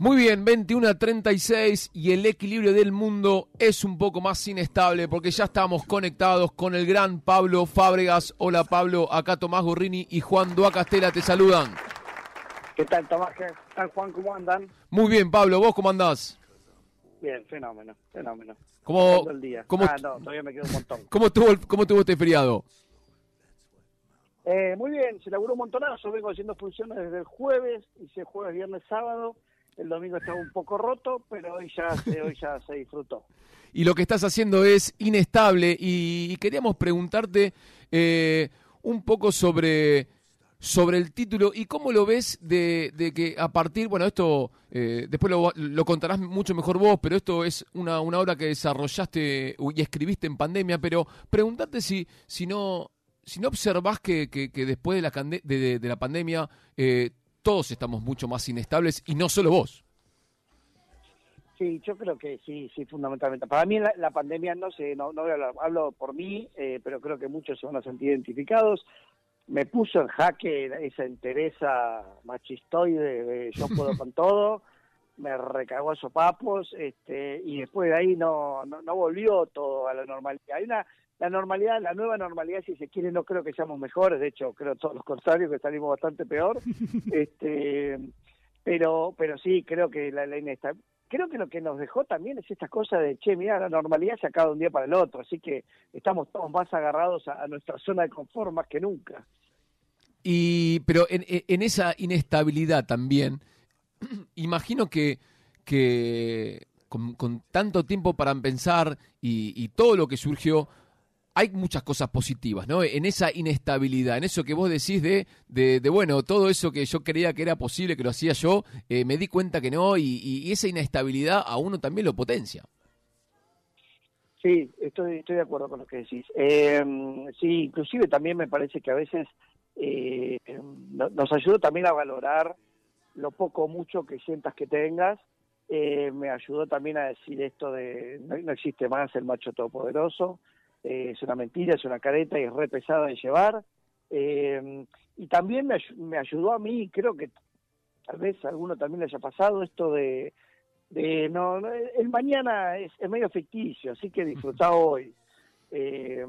Muy bien, 21 a 36 y el equilibrio del mundo es un poco más inestable porque ya estamos conectados con el gran Pablo Fábregas. Hola Pablo, acá Tomás Gorrini y Juan Duacastela te saludan. ¿Qué tal Tomás? ¿Qué tal Juan? ¿Cómo andan? Muy bien Pablo, ¿vos cómo andás? Bien, fenómeno, fenómeno. ¿Cómo, el día. cómo, ah, no, todavía me queda un montón. ¿Cómo estuvo, cómo estuvo este feriado? Eh, muy bien, se laburó un montonazo, vengo haciendo funciones desde el jueves, hice jueves, viernes, sábado, el domingo estaba un poco roto, pero hoy ya se, hoy ya se disfrutó. y lo que estás haciendo es inestable y, queríamos preguntarte eh, un poco sobre sobre el título y cómo lo ves de, que a partir, bueno, esto eh, después lo, contarás mucho mejor vos, pero esto es una, una obra que desarrollaste y escribiste en pandemia, pero preguntarte si, si no si no observás que, que, después de la, de- de la pandemia eh, todos estamos mucho más inestables y no solo vos. Sí, yo creo que sí, sí, fundamentalmente. Para mí la, la pandemia, no sé, no, no voy a hablar, hablo por mí, eh, pero creo que muchos se van a sentir identificados. Me puso en jaque esa entereza machistoide de yo puedo con todo, me recagó a sopapos, este, y después de ahí no, no, no volvió todo a la normalidad. Hay una, la normalidad, la nueva normalidad, si se quiere, no creo que seamos mejores, de hecho, creo todo lo contrario, que salimos bastante peor. este, pero, pero sí, creo que la, la inesta- creo que lo que nos dejó también es esta cosa de, che, mira, la normalidad se acaba de un día para el otro, así que estamos todos más agarrados a, a nuestra zona de confort más que nunca. Y, pero en, en- en esa inestabilidad también, imagino que, que con, con tanto tiempo para pensar y, y todo lo que surgió, hay muchas cosas positivas, ¿no? En esa inestabilidad, en eso que vos decís de, de, de, bueno, todo eso que yo creía que era posible, que lo hacía yo, eh, me di cuenta que no, y, y- esa inestabilidad a uno también lo potencia. Sí, estoy, estoy de acuerdo con lo que decís. Eh, sí, inclusive también me parece que a veces eh, no- nos ayuda también a valorar lo poco o mucho que sientas que tengas. Eh, me ayudó también a decir esto de no, no existe más el macho todopoderoso, eh, es una mentira, es una careta y es re pesada de llevar. Eh, y también me, ayu- me ayudó a mí, creo que tal vez a alguno también le haya pasado esto de, de no, no, el mañana es, es medio ficticio, así que disfruta hoy. Eh,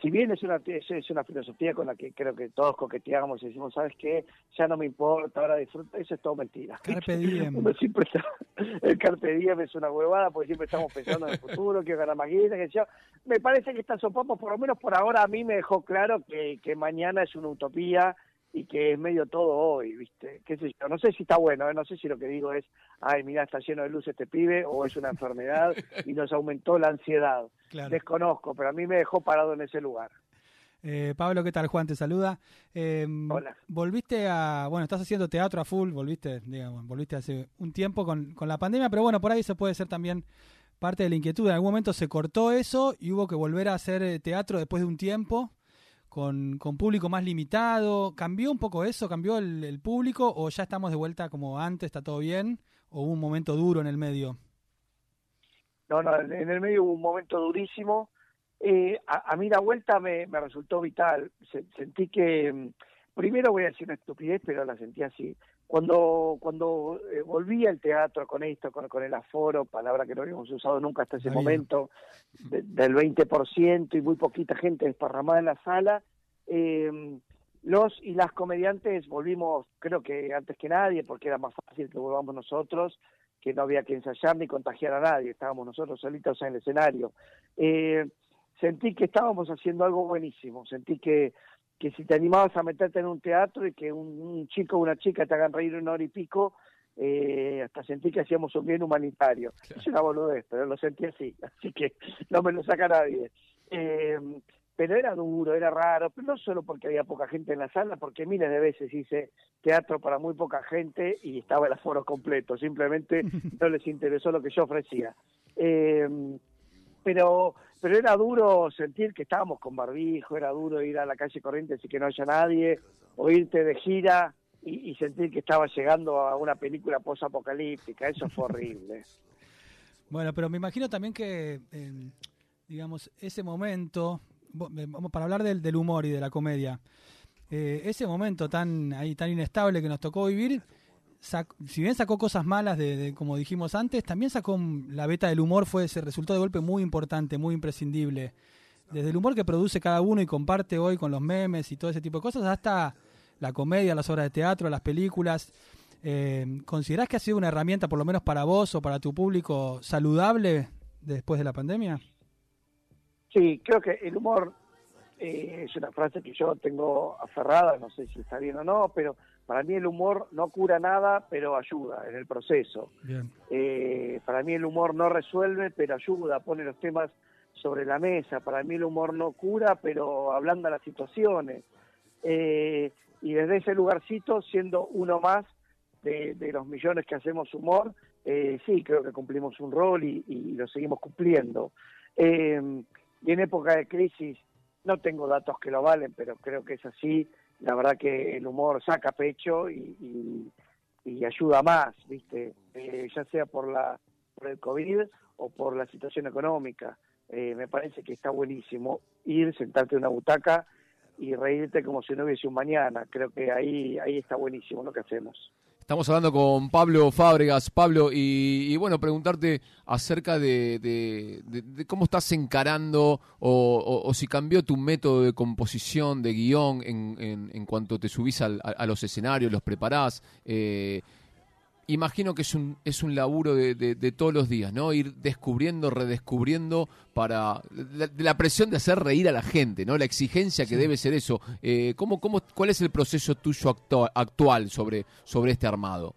si bien es una, es, es una filosofía con la que creo que todos coqueteamos y decimos, ¿sabes qué? Ya no me importa, ahora disfruta, eso es todo mentira. Carpe diem. Uno siempre está, el carpe diem es una huevada porque siempre estamos pensando en el futuro, quiero ganar más guita, que yo. Me parece que esta sopapos, por lo menos por ahora, a mí me dejó claro que, que mañana es una utopía y que es medio todo hoy, ¿viste? ¿Qué sé yo? No sé si está bueno, ¿eh? no sé si lo que digo es, ay, mira, está lleno de luz este pibe, o es una enfermedad y nos aumentó la ansiedad. Claro. Desconozco, pero a mí me dejó parado en ese lugar. Eh, Pablo, ¿qué tal? Juan te saluda. Eh, Hola. Volviste a, bueno, estás haciendo teatro a full, volviste, digamos, volviste hace un tiempo con, con la pandemia, pero bueno, por ahí eso puede ser también parte de la inquietud. En algún momento se cortó eso y hubo que volver a hacer eh, teatro después de un tiempo, con, con público más limitado. ¿Cambió un poco eso? ¿Cambió el, público o ya estamos de vuelta como antes, está todo bien? ¿O hubo un momento duro en el medio? No, no, en el medio hubo un momento durísimo. Eh, a, a mí la vuelta me, me resultó vital. Se- sentí que, mm, primero voy a decir una estupidez, pero la sentí así. Cuando cuando eh, volví al teatro con esto, con, con el aforo, palabra que no habíamos usado nunca hasta ese momento, de- del 20% y muy poquita gente desparramada en la sala, eh, los y las comediantes volvimos, creo que antes que nadie, porque era más fácil que volvamos nosotros, que no había que ensayar ni contagiar a nadie, estábamos nosotros solitos en el escenario. Eh, sentí que estábamos haciendo algo buenísimo, sentí que, que si te animabas a meterte en un teatro y que un, un chico o una chica te hagan reír una hora y pico, eh, hasta sentí que hacíamos un bien humanitario. Es una boludez, pero lo sentí así, así que no me lo saca nadie. Eh, pero era duro, era raro, pero no solo porque había poca gente en la sala, porque miles de veces hice teatro para muy poca gente y estaba el aforo completo, simplemente no les interesó lo que yo ofrecía. Eh, pero pero era duro sentir que estábamos con barbijo, era duro ir a la calle Corrientes y que no haya nadie, o irte de gira y, sentir que estaba llegando a una película post-apocalíptica, eso fue horrible. Bueno, pero me imagino también que, eh, digamos, ese momento, eh, para hablar del, del humor y de la comedia, eh, ese momento tan ahí tan inestable que nos tocó vivir, si bien sacó cosas malas, de, como dijimos antes, también sacó la beta del humor, fue ese resultó de golpe muy importante, muy imprescindible. Desde el humor que produce cada uno y comparte hoy con los memes y todo ese tipo de cosas, hasta la comedia, las obras de teatro, las películas. Eh, ¿Considerás que ha sido una herramienta, por lo menos para vos o para tu público, saludable después de la pandemia? Sí, creo que el humor eh, es una frase que yo tengo aferrada, no sé si está bien o no, pero para mí el humor no cura nada, pero ayuda en el proceso. Eh, para mí el humor no resuelve, pero ayuda, pone los temas sobre la mesa. Para mí el humor no cura, pero ablanda las situaciones. Eh, y desde ese lugarcito, siendo uno más de, los millones que hacemos humor, sí, creo que cumplimos un rol y, y lo seguimos cumpliendo. y en época de crisis no tengo datos que lo valen, pero creo que es así. La verdad que el humor saca pecho y, ayuda más, ¿viste? Eh, ya sea por, la, por el COVID o por la situación económica. Eh, me parece que está buenísimo ir, sentarte en una butaca y reírte como si no hubiese un mañana. Creo que ahí, ahí está buenísimo lo que hacemos. Estamos hablando con Pablo Fábregas. Pablo, y, bueno, preguntarte acerca de, cómo estás encarando o, si cambió tu método de composición, de guion, en, en, cuanto te subís a los escenarios, los preparás. Eh, imagino que es un, es un laburo de, de, todos los días, ¿no? Ir descubriendo, redescubriendo para la, presión de hacer reír a la gente, ¿no? La exigencia que debe ser eso. Eh, ¿cómo, cómo, ¿Cuál es el proceso tuyo actual sobre, sobre este armado?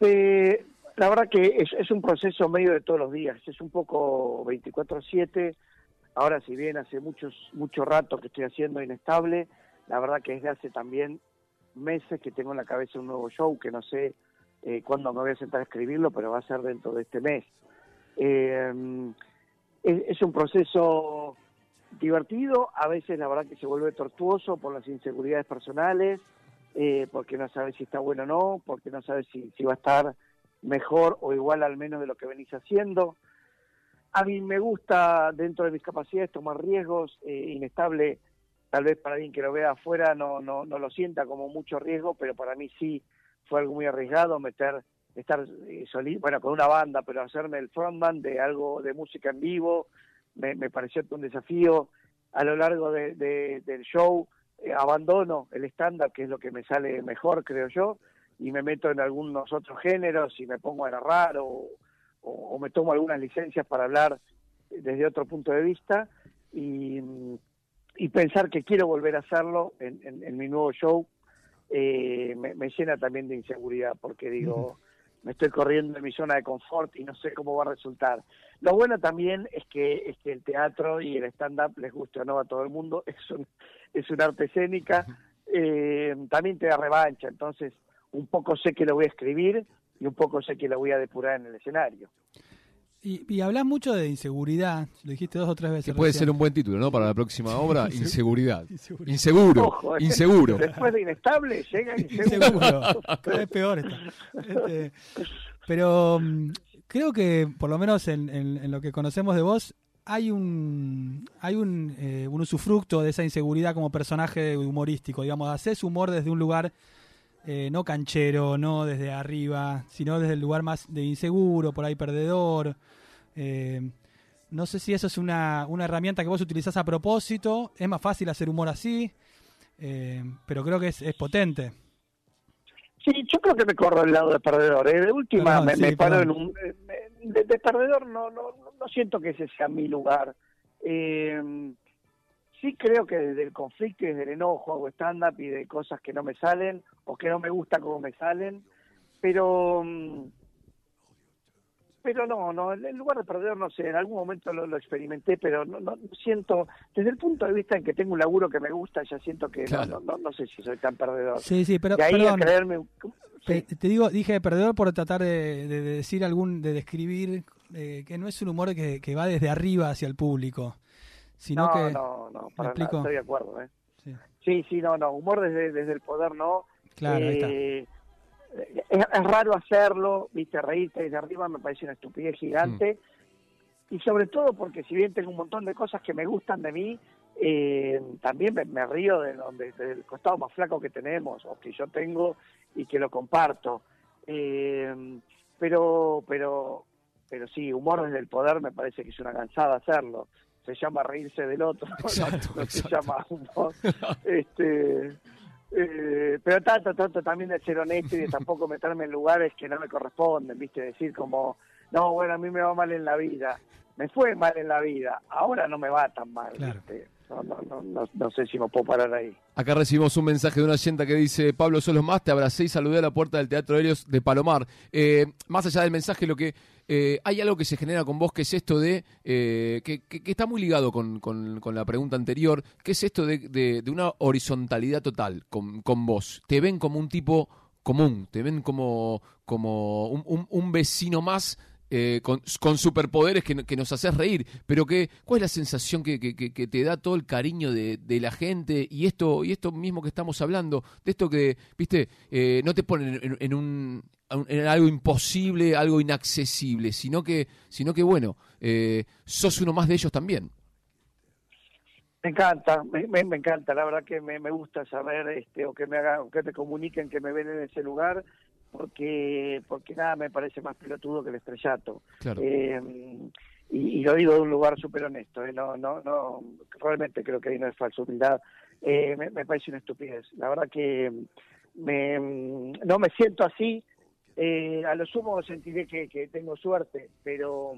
Eh, la verdad que es, es un proceso medio de todos los días, es un poco 24/7. Ahora, si bien hace muchos mucho rato que estoy haciendo inestable, la verdad que desde hace también meses que tengo en la cabeza un nuevo show que no sé eh, cuándo me voy a sentar a escribirlo, pero va a ser dentro de este mes. Eh, es, un proceso divertido, a veces la verdad que se vuelve tortuoso por las inseguridades personales, eh, porque no sabes si está bueno o no, porque no sabes si, si va a estar mejor o igual al menos de lo que venís haciendo. A mí me gusta, dentro de mis capacidades, tomar riesgos, inestable tal vez para alguien que lo vea afuera no, no, no lo sienta como mucho riesgo, pero para mí sí fue algo muy arriesgado meter, estar eh, bueno, con una banda, pero hacerme el frontman de algo de música en vivo, me, pareció un desafío. A lo largo de, del show eh, abandono el estándar, que es lo que me sale mejor, creo yo, y me meto en algunos otros géneros y me pongo a narrar o, o me tomo algunas licencias para hablar desde otro punto de vista. Y y pensar que quiero volver a hacerlo en, mi nuevo show eh, me, llena también de inseguridad porque digo, me estoy corriendo en mi zona de confort y no sé cómo va a resultar. Lo bueno también es que, es que el teatro y el stand-up les gusta o no a todo el mundo, es un, es una arte escénica, eh, también te da revancha, entonces un poco sé que lo voy a escribir y un poco sé que lo voy a depurar en el escenario. Y, y hablas mucho de inseguridad, lo dijiste dos o tres veces. Que puede ser un buen título, ¿no? Para la próxima obra, inseguridad. Inseguro, eh. inseguro. Después de inestable, llega inseguro. es peor está. Este, pero mm, creo que, por lo menos en, en, lo que conocemos de vos, hay un hay un, eh, un usufructo de esa inseguridad como personaje humorístico. Digamos, haces humor desde un lugar eh, no canchero, no desde arriba, sino desde el lugar más de inseguro, por ahí perdedor. Eh, no sé si eso es una, una, herramienta que vos utilizás a propósito. Es más fácil hacer humor así, eh, pero creo que es, potente. Sí, yo creo que me corro del lado de perdedor. De última, me, paro en un. De, de, perdedor no, no, no siento que ese sea mi lugar. Eh, sí creo que desde el conflicto y desde el enojo hago stand-up y de cosas que no me salen o que no me gusta como me salen, pero mm, pero no, no, en lugar de perder, no sé, en algún momento lo, experimenté, pero no, no siento, desde el punto de vista en que tengo un laburo que me gusta, ya siento que no, no, no, sé si soy tan perdedor. Sí, sí, pero ahí a creerme, te, digo, dije perdedor por tratar de, decir algún, de describir eh, que no es un humor que, que va desde arriba hacia el público no, no, no, para nada, estoy de acuerdo. ¿eh? Sí. sí, no, no, humor desde, desde el poder no. Claro, eh, Es, raro hacerlo, viste, reírte desde arriba me parece una estupidez gigante. Mm. Y sobre todo porque si bien tengo un montón de cosas que me gustan de mí, eh, también me, río de donde del costado más flaco que tenemos o que yo tengo y que lo comparto. Eh, pero, pero, pero sí, humor desde el poder me parece que es una cansada hacerlo. Se llama reírse del otro, no, se llama humor. este, eh, pero tanto, tanto también de ser honesto y de tampoco meterme en lugares que no me corresponden, ¿viste? Decir como, no, bueno, a mí me va mal en la vida. Me fue mal en la vida, ahora no me va tan mal, ¿viste? no, no, no, no, sé si me puedo parar ahí. Acá recibimos un mensaje de una oyenta que dice, Pablo Solos Más, te abracé y saludé a la puerta del Teatro Helios de Palomar. Eh, más allá del mensaje, lo que eh, hay algo que se genera con vos, que es esto de, eh, que, está muy ligado con, con, la pregunta anterior, que es esto de, de, una horizontalidad total con, con vos. Te ven como un tipo común, te ven como, como un, un vecino más eh, con, superpoderes que, nos haces reír, pero que, ¿cuál es la sensación que, te da todo el cariño de, la gente y esto y esto mismo que estamos hablando, de esto que, viste, eh, no te ponen en, un en algo imposible, algo inaccesible, sino que, sino que bueno, eh, sos uno más de ellos también. Me encanta, me, me, encanta, la verdad que me, me, gusta saber este, o que me hagan, que te comuniquen que me ven en ese lugar porque porque nada me parece más pelotudo que el estrellato. Eh, y, lo digo de un lugar súper honesto, eh, no, no, no, realmente creo que ahí no es falsa humildad, eh, me, parece una estupidez. La verdad que me, no me siento así, a lo sumo sentiré que, que tengo suerte, pero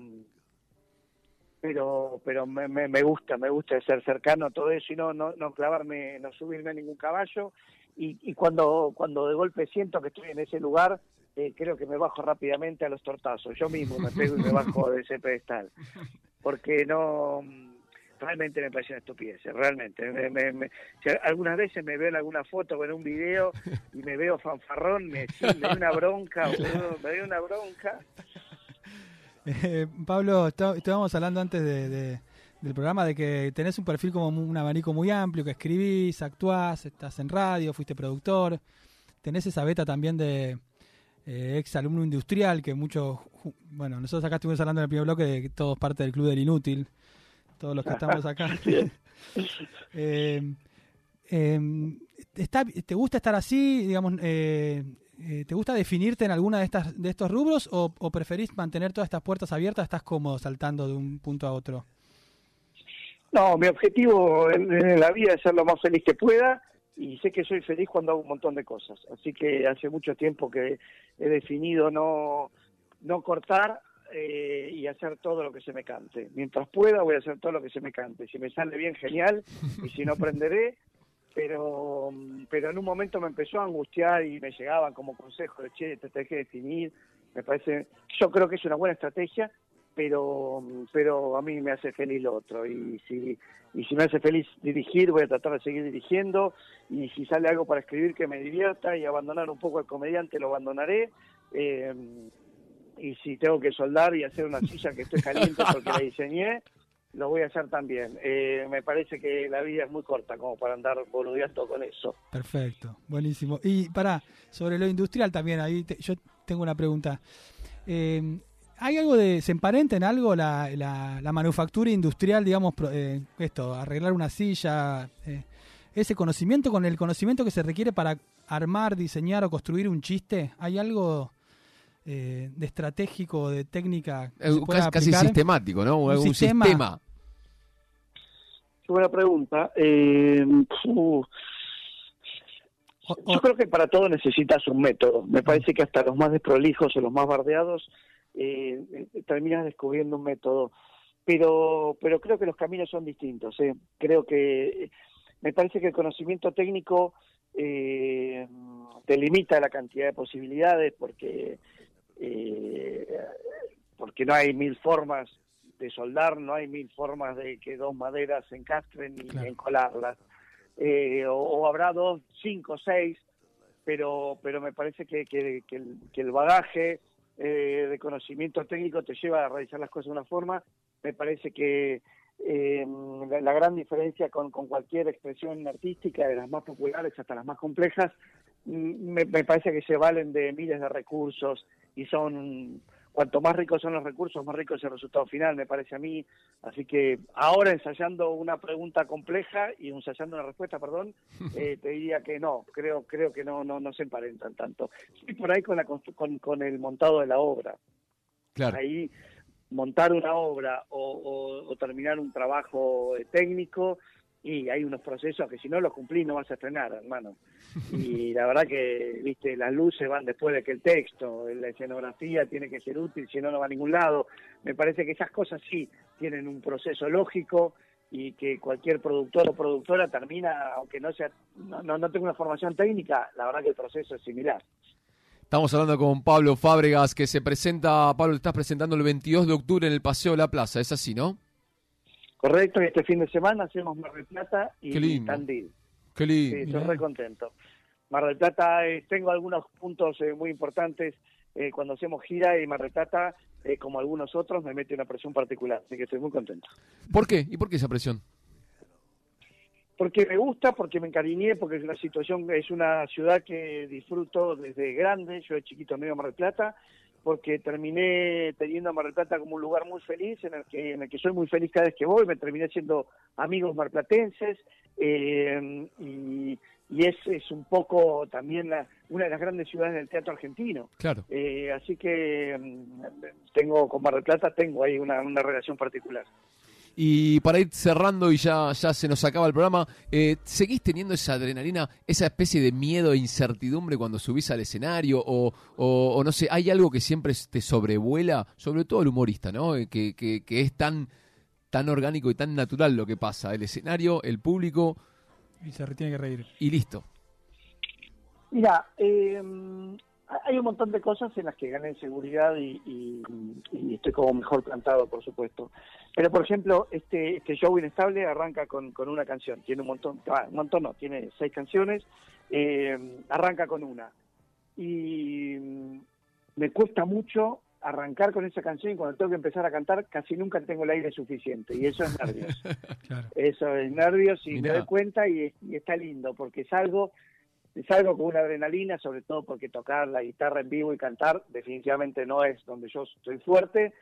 pero pero me, me, gusta, me gusta ser cercano a todo eso y no, no, no clavarme, no subirme a ningún caballo y, cuando, cuando de golpe siento que estoy en ese lugar, eh, creo que me bajo rápidamente a los tortazos. Yo mismo me pego y me bajo de ese pedestal. Porque no, realmente me parece una estupidez, realmente. algunas veces me veo en alguna foto o en un video y me veo fanfarrón, me, me una bronca, me doy una bronca. Eh, Pablo, estábamos hablando antes de del programa de que tenés un perfil como un abanico muy amplio, que escribís, actuás, estás en radio, fuiste productor, tenés esa beta también de eh, ex alumno industrial, que muchos, bueno, nosotros acá estuvimos hablando en el primer bloque de que todos parte del Club del Inútil, todos los que estamos acá. eh, em, está, ¿Te gusta estar así, digamos, eh, eh, ¿te gusta definirte en alguna de estas de estos rubros o, o preferís mantener todas estas puertas abiertas? ¿Estás cómodo saltando de un punto a otro? No, mi objetivo en, la vida es ser lo más feliz que pueda y sé que soy feliz cuando hago un montón de cosas. Así que hace mucho tiempo que he definido no, no cortar eh, y hacer todo lo que se me cante. Mientras pueda voy a hacer todo lo que se me cante. Si me sale bien, genial, y si no, aprenderé. Pero, pero en un momento me empezó a angustiar y me llegaban como consejos de, che, te tenés que definir. Me parece, yo creo que es una buena estrategia pero pero a mí me hace feliz lo otro y si y si me hace feliz dirigir voy a tratar de seguir dirigiendo y si sale algo para escribir que me divierta y abandonar un poco al comediante lo abandonaré eh, y si tengo que soldar y hacer una silla que estoy caliente porque la diseñé lo voy a hacer también. Eh, me parece que la vida es muy corta como para andar boludeando con eso. Perfecto, buenísimo. Y para, sobre lo industrial también, ahí yo tengo una pregunta. Eh, ¿Hay algo de, se emparenta en algo la, la, manufactura industrial, digamos, eh, esto, arreglar una silla, eh, ese conocimiento con el conocimiento que se requiere para armar, diseñar o construir un chiste? ¿Hay algo eh, de estratégico, de técnica? Que casi, casi, sistemático, ¿no? Un, sistema. Qué buena pregunta. yo creo que para todo necesitas un método. Me parece que hasta los más desprolijos o los más bardeados eh, eh, terminas descubriendo un método. Pero, pero creo que los caminos son distintos. ¿eh? Creo que me parece que el conocimiento técnico eh, te limita la cantidad de posibilidades porque porque no hay mil formas de soldar, no hay mil formas de que dos maderas se encastren y encolarlas. o, habrá dos, cinco, seis, pero pero me parece que, que, el, que el bagaje eh, de conocimiento técnico te lleva a realizar las cosas de una forma. Me parece que eh, la, gran diferencia con, cualquier expresión artística, de las más populares hasta las más complejas, mm, me, parece que se valen de miles de recursos y son cuanto más ricos son los recursos, más rico es el resultado final, me parece a mí. Así que ahora ensayando una pregunta compleja y ensayando una respuesta, perdón, eh, te diría que no, creo creo que no no no se emparentan tanto. Sí, por ahí con, la, con, con el montado de la obra. Claro. Ahí montar una obra o, o terminar un trabajo eh, técnico y hay unos procesos que si no los cumplís no vas a estrenar, hermano. Y la verdad que, viste, las luces van después de que el texto, la escenografía tiene que ser útil, si no, no va a ningún lado. Me parece que esas cosas sí tienen un proceso lógico y que cualquier productor o productora termina, aunque no sea, no, no, no tenga una formación técnica, la verdad que el proceso es similar. Estamos hablando con Pablo Fábregas, que se presenta, Pablo, estás presentando el 22 de octubre en el Paseo de la Plaza, ¿es así, no? Correcto, y este fin de semana hacemos Mar del Plata y Qué lindo. Tandil. Qué Sí, lindo. estoy re contento. Mar del Plata, eh, tengo algunos puntos eh, muy importantes eh, cuando hacemos gira y Mar del Plata, eh, como algunos otros, me mete una presión particular, así que estoy muy contento. ¿Por qué? ¿Y por qué esa presión? Porque me gusta, porque me encariñé, porque es una situación, es una ciudad que disfruto desde grande, yo de chiquito medio Mar del Plata, porque terminé teniendo a Mar del Plata como un lugar muy feliz, en el que, en el que soy muy feliz cada vez que voy, me terminé siendo amigos marplatenses, eh, y, y es, es un poco también la- una de las grandes ciudades del teatro argentino. Claro. Eh, así que mm, tengo con Mar del Plata tengo ahí una, una relación particular. Y para ir cerrando y ya, ya se nos acaba el programa, eh, ¿seguís teniendo esa adrenalina, esa especie de miedo e incertidumbre cuando subís al escenario? O, o- o no sé, ¿hay algo que siempre te sobrevuela? Sobre todo el humorista, ¿no? Eh, Que, que, que es tan, tan orgánico y tan natural lo que pasa. El escenario, el público Y se tiene que reír. y listo. Mira, eh, hay un montón de cosas en las que gané seguridad y, y- y estoy como mejor plantado, por supuesto. Pero, por ejemplo, este, este show inestable arranca con, con una canción. Tiene un montón, ah, un montón no, tiene seis canciones. eh, arranca con una. Y mm, me cuesta mucho arrancar con esa canción y cuando tengo que empezar a cantar casi nunca tengo el aire suficiente. Y eso es nervios. Claro. Eso es nervios y Mirá. me doy cuenta y, y está lindo porque salgo, salgo con una adrenalina, sobre todo porque tocar la guitarra en vivo y cantar definitivamente no es donde yo estoy fuerte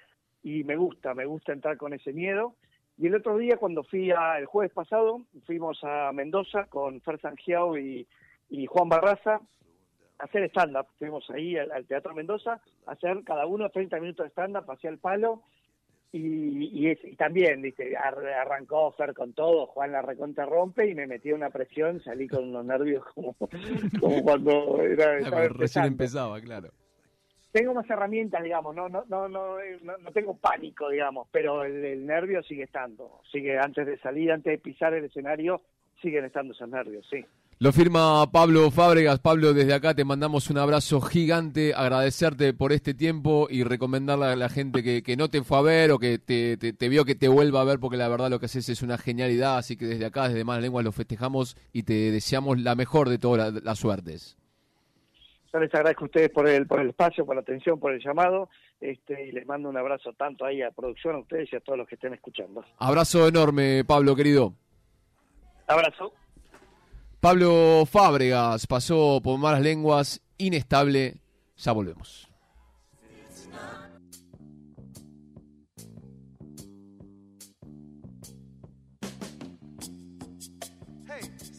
y me gusta, me gusta entrar con ese miedo. Y el otro día cuando fui a, el jueves pasado, fuimos a Mendoza con Fer Sangiao y, y Juan Barraza a hacer stand-up. Fuimos ahí al, al Teatro Mendoza a hacer cada uno 30 minutos de stand-up hacia el palo y, y, es- y también, ar- arrancó Fer con todo, Juan la recontra rompe y me metí una presión, salí con unos nervios como, como cuando era, Recién empezaba, claro. Tengo más herramientas, digamos, no no no no, no, no tengo pánico, digamos, pero el, el nervio sigue estando, sigue antes de salir, antes de pisar el escenario, siguen estando esos nervios, sí. Lo firma Pablo Fábregas. Pablo, desde acá te mandamos un abrazo gigante, agradecerte por este tiempo y recomendarle a la gente que, que no te fue a ver o que te, te- te vio que te vuelva a ver, porque la verdad lo que haces es una genialidad. Así que desde acá, desde Malas Lenguas, lo festejamos y te deseamos la mejor de todas la- las suertes. Yo les agradezco a ustedes por el, por el espacio, por la atención, por el llamado, este, y les mando un abrazo tanto ahí a producción, a ustedes y a todos los que estén escuchando. Abrazo enorme, Pablo, querido. Abrazo. Pablo Fábregas pasó por Malas Lenguas, inestable. Ya volvemos.